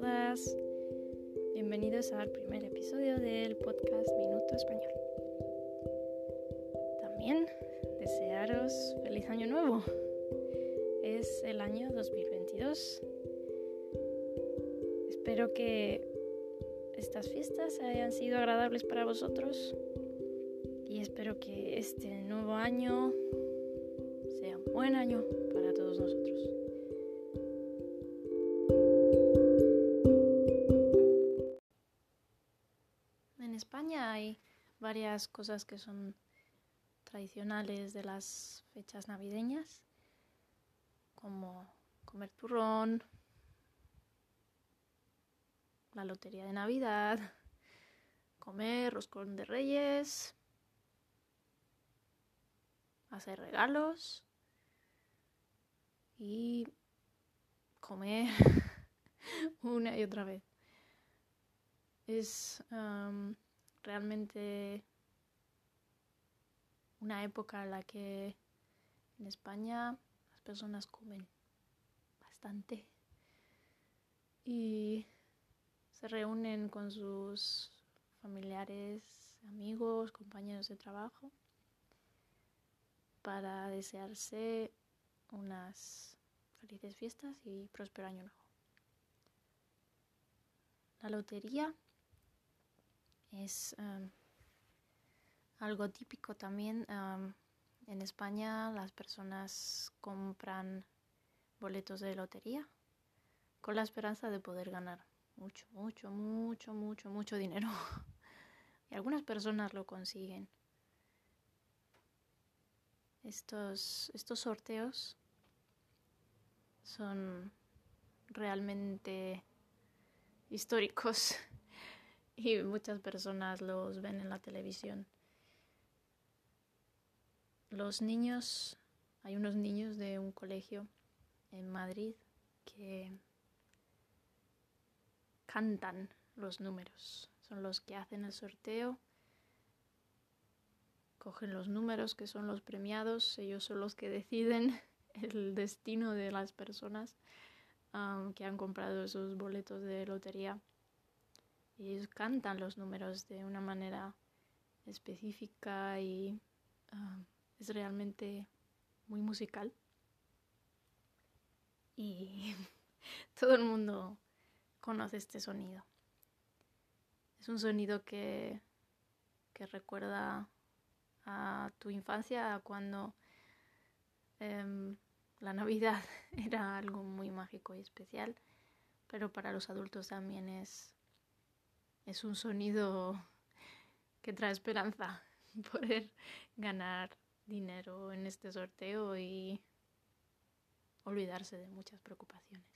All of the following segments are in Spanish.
todas. Bienvenidos al primer episodio del podcast Minuto Español. También desearos feliz año nuevo. Es el año 2022. Espero que estas fiestas hayan sido agradables para vosotros y espero que este nuevo año sea un buen año para todos nosotros. Varias cosas que son tradicionales de las fechas navideñas, como comer turrón, la lotería de Navidad, comer roscón de reyes, hacer regalos y comer una y otra vez. Es realmente una época en la que en España las personas comen bastante y se reúnen con sus familiares, amigos, compañeros de trabajo para desearse unas felices fiestas y próspero año nuevo. La lotería es um, algo típico también. Um, en España las personas compran boletos de lotería con la esperanza de poder ganar mucho, mucho, mucho, mucho, mucho dinero. y algunas personas lo consiguen. Estos, estos sorteos son realmente históricos y muchas personas los ven en la televisión. Los niños, hay unos niños de un colegio en Madrid que cantan los números, son los que hacen el sorteo cogen los números que son los premiados, ellos son los que deciden el destino de las personas que han comprado esos boletos de lotería. Ellos cantan los números de una manera específica y um, es realmente muy musical. Y todo el mundo conoce este sonido. Es un sonido que, que recuerda a tu infancia, cuando em, la Navidad era algo muy mágico y especial, pero para los adultos también es, es un sonido que trae esperanza poder ganar dinero en este sorteo y olvidarse de muchas preocupaciones.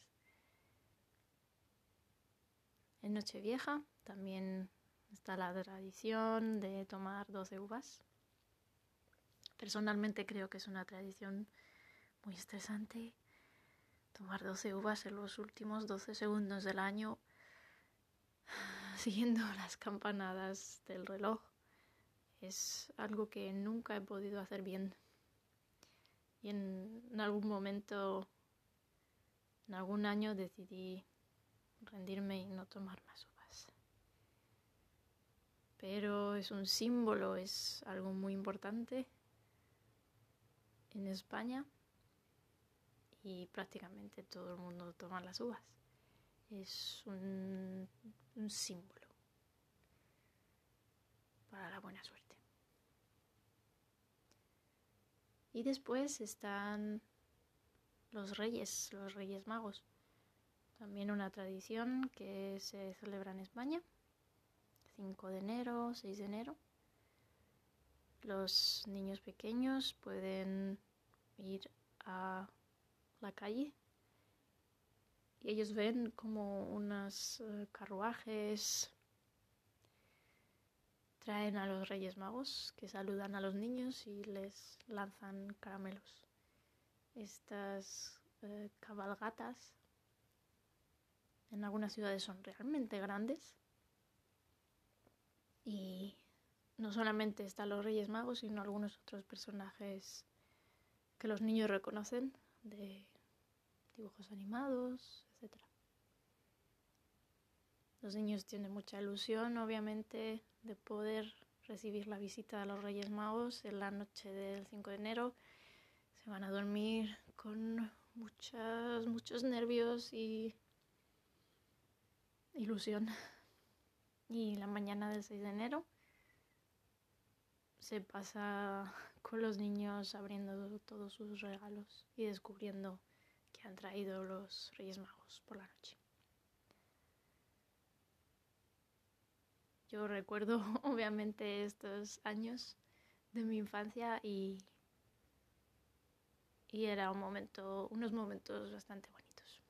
En Nochevieja también está la tradición de tomar 12 uvas Personalmente creo que es una tradición muy estresante tomar 12 uvas en los últimos 12 segundos del año siguiendo las campanadas del reloj. Es algo que nunca he podido hacer bien. Y en, algún momento, en algún año decidí rendirme y no tomar más uvas. Pero es un símbolo, es algo muy importante en España y prácticamente todo el mundo toma las uvas. Es un, símbolo para la buena suerte. Y después están los reyes, los reyes magos. También una tradición que se celebra en España. 5 de enero, 6 de enero. Los niños pequeños pueden ir a la calle y ellos ven como unos eh, carruajes traen a los Reyes Magos que saludan a los niños y les lanzan caramelos. Estas eh, cabalgatas en algunas ciudades son realmente grandes y no solamente están los Reyes Magos, sino algunos otros personajes que los niños reconocen, de dibujos animados, etc. Los niños tienen mucha ilusión, obviamente, de poder recibir la visita de los Reyes Magos en la noche del 5 de enero. Se van a dormir con muchos, muchos nervios y ilusión. Y la mañana del 6 de enero se pasa con los niños abriendo todos sus regalos y descubriendo que han traído los Reyes Magos por la noche. Yo recuerdo obviamente estos años de mi infancia y, y era un momento, unos momentos bastante bonitos.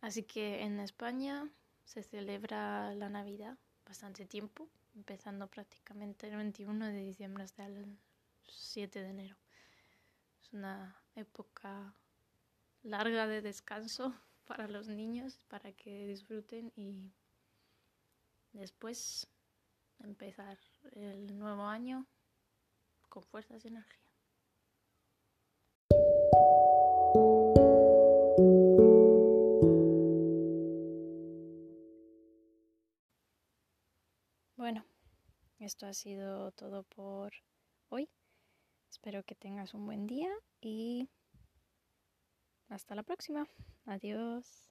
Así que en España se celebra la Navidad bastante tiempo, empezando prácticamente el 21 de diciembre hasta el 7 de enero. Una época larga de descanso para los niños, para que disfruten y después empezar el nuevo año con fuerzas y energía. Bueno, esto ha sido todo por hoy. Espero que tengas un buen día y hasta la próxima. Adiós.